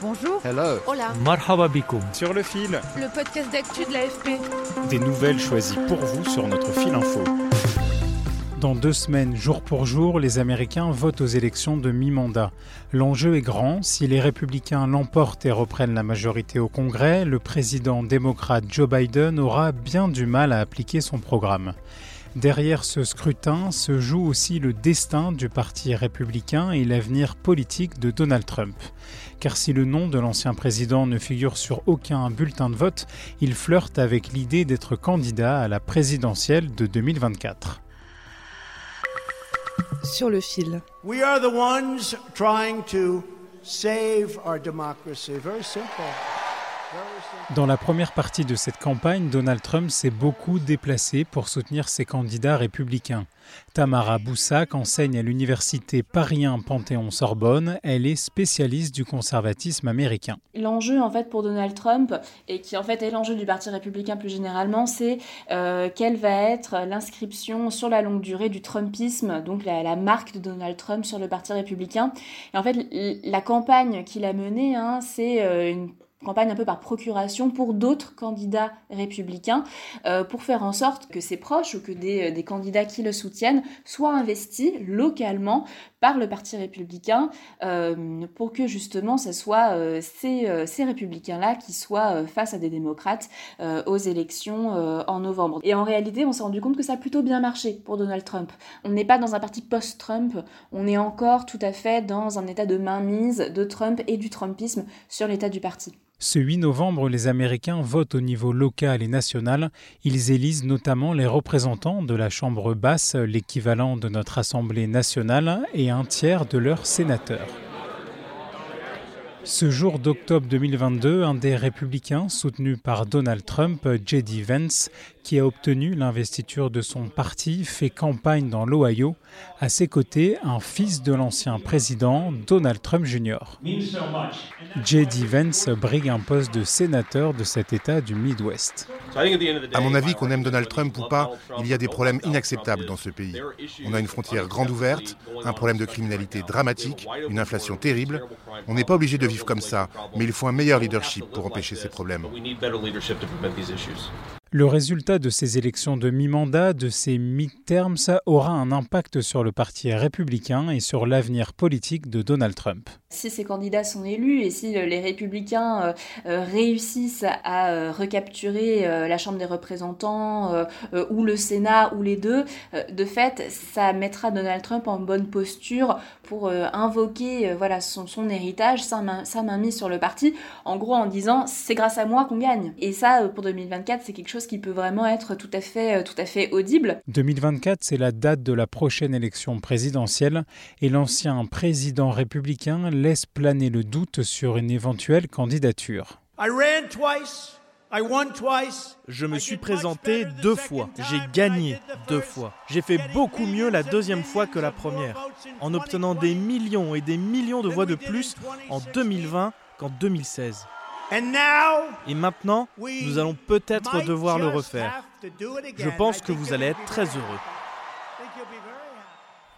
Bonjour. Hello. Hola. Marhaba Sur le fil. Le podcast d'actu de l'AFP. Des nouvelles choisies pour vous sur notre fil info. Dans deux semaines, jour pour jour, les Américains votent aux élections de mi-mandat. L'enjeu est grand. Si les républicains l'emportent et reprennent la majorité au Congrès, le président démocrate Joe Biden aura bien du mal à appliquer son programme. Derrière ce scrutin se joue aussi le destin du Parti républicain et l'avenir politique de Donald Trump. Car si le nom de l'ancien président ne figure sur aucun bulletin de vote, il flirte avec l'idée d'être candidat à la présidentielle de 2024. Sur le fil. We are the ones trying to save our democracy. Very simple. Dans la première partie de cette campagne, Donald Trump s'est beaucoup déplacé pour soutenir ses candidats républicains. Tamara Boussac enseigne à l'université Paris Panthéon-Sorbonne. Elle est spécialiste du conservatisme américain. L'enjeu en fait pour Donald Trump et qui en fait est l'enjeu du Parti républicain plus généralement, c'est euh, quelle va être l'inscription sur la longue durée du Trumpisme, donc la, marque de Donald Trump sur le Parti républicain. Et en fait, la campagne qu'il a menée, hein, c'est euh, une campagne un peu par procuration pour d'autres candidats républicains euh, pour faire en sorte que ses proches ou que des, des, candidats qui le soutiennent soient investis localement par le Parti républicain euh, pour que justement ce soit euh, ces, ces républicains-là qui soient face à des démocrates aux élections en novembre. Et en réalité, on s'est rendu compte que ça a plutôt bien marché pour Donald Trump. On n'est pas dans un parti post-Trump, on est encore tout à fait dans un état de mainmise de Trump et du Trumpisme sur l'état du parti. Ce 8 novembre, les Américains votent au niveau local et national. Ils élisent notamment les représentants de la Chambre basse, l'équivalent de notre Assemblée nationale, et un tiers de leurs sénateurs. Ce jour d'octobre 2022, un des républicains soutenu par Donald Trump, J.D. Vance, qui a obtenu l'investiture de son parti, fait campagne dans l'Ohio. À ses côtés, un fils de l'ancien président, Donald Trump Jr. J.D. Vance brigue un poste de sénateur de cet État du Midwest. À mon avis, qu'on aime Donald Trump ou pas, il y a des problèmes inacceptables dans ce pays. On a une frontière grande ouverte, un problème de criminalité dramatique, une inflation terrible. On n'est pas obligé de vivre comme ça, mais il faut un meilleur leadership pour empêcher ces problèmes. Le résultat de ces élections de mi-mandat, de ces midterms, aura un impact sur le Parti républicain et sur l'avenir politique de Donald Trump. Si ces candidats sont élus et si euh, les républicains euh, euh, réussissent à recapturer la Chambre des représentants ou le Sénat ou les deux, de fait, ça mettra Donald Trump en bonne posture pour invoquer voilà, son, héritage, sa, main, sa mainmise sur le parti, en gros en disant c'est grâce à moi qu'on gagne. Et ça, pour 2024, c'est quelque chose qui peut vraiment être tout à fait, tout à fait audible. 2024, c'est la date de la prochaine élection présidentielle et l'ancien président républicain laisse planer le doute sur une éventuelle candidature. Je me suis présenté deux fois. J'ai gagné deux fois. J'ai fait beaucoup mieux la deuxième fois que la première, en obtenant des millions et des millions de voix de plus en 2020 qu'en 2016. Et maintenant, nous allons peut-être devoir le refaire. Je pense que vous allez être très heureux.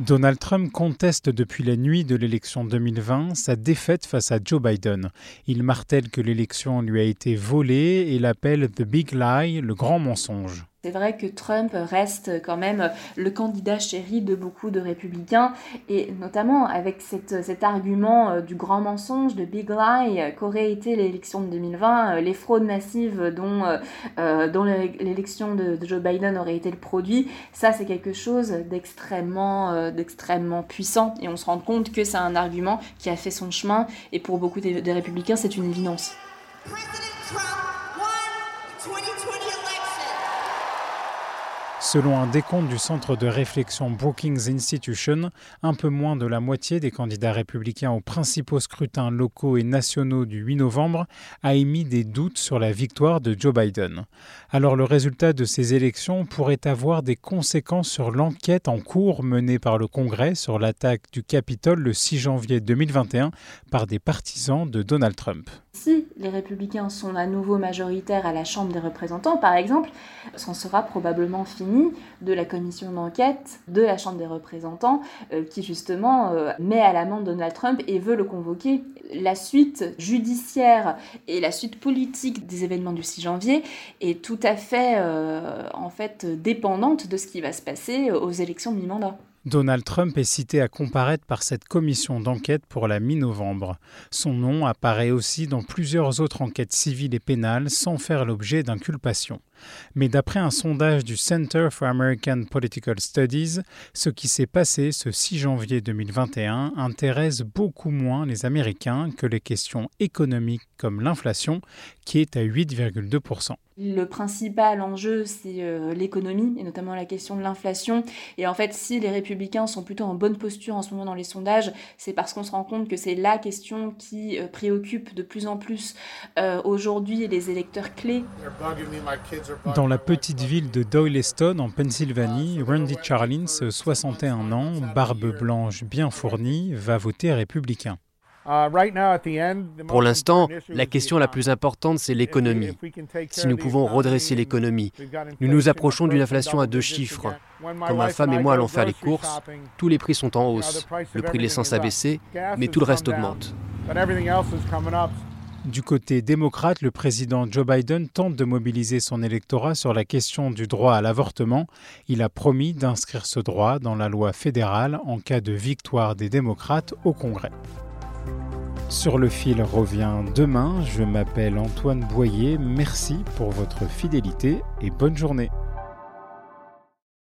Donald Trump conteste depuis la nuit de l'élection 2020 sa défaite face à Joe Biden. Il martèle que l'élection lui a été volée et l'appelle The Big Lie, le grand mensonge. C'est vrai que Trump reste quand même le candidat chéri de beaucoup de républicains et notamment avec cet argument euh, du grand mensonge, de big lie, qu'aurait été l'élection de 2020, euh, les fraudes massives dont, euh, dont l'élection de, Joe Biden aurait été le produit, ça c'est quelque chose d'extrêmement puissant et on se rend compte que c'est un argument qui a fait son chemin et pour beaucoup des républicains c'est une évidence. Selon un décompte du centre de réflexion Brookings Institution, un peu moins de la moitié des candidats républicains aux principaux scrutins locaux et nationaux du 8 novembre a émis des doutes sur la victoire de Joe Biden. Alors le résultat de ces élections pourrait avoir des conséquences sur l'enquête en cours menée par le Congrès sur l'attaque du Capitole le 6 janvier 2021 par des partisans de Donald Trump. Si les républicains sont à nouveau majoritaires à la Chambre des représentants, par exemple, c'en sera probablement fini de la commission d'enquête de la Chambre des représentants euh, qui justement euh, met à l'amende Donald Trump et veut le convoquer. La suite judiciaire et la suite politique des événements du 6 janvier est tout à fait euh, en fait dépendante de ce qui va se passer aux élections de mi-mandat. Donald Trump est cité à comparaître par cette commission d'enquête pour la mi-novembre. Son nom apparaît aussi dans plusieurs autres enquêtes civiles et pénales sans faire l'objet d'inculpation. Mais d'après un sondage du Center for American Political Studies, ce qui s'est passé ce 6 janvier 2021 intéresse beaucoup moins les Américains que les questions économiques comme l'inflation, qui est à 8,2%. Le principal enjeu, c'est euh, l'économie, et notamment la question de l'inflation. Et en fait, si les républicains sont plutôt en bonne posture en ce moment dans les sondages, c'est parce qu'on se rend compte que c'est la question qui euh, préoccupe de plus en plus euh, aujourd'hui les électeurs clés. Dans la petite ville de Doyleston, en Pennsylvanie, Randy Charlins, 61 ans, barbe blanche bien fournie, va voter républicain. Pour l'instant, la question la plus importante, c'est l'économie. Si nous pouvons redresser l'économie, nous nous approchons d'une inflation à deux chiffres. Quand ma femme et moi allons faire les courses, tous les prix sont en hausse. Le prix de l'essence a baissé, mais tout le reste augmente. Du côté démocrate, le président Joe Biden tente de mobiliser son électorat sur la question du droit à l'avortement. Il a promis d'inscrire ce droit dans la loi fédérale en cas de victoire des démocrates au Congrès. Sur le fil revient demain. Je m'appelle Antoine Boyer. Merci pour votre fidélité et bonne journée.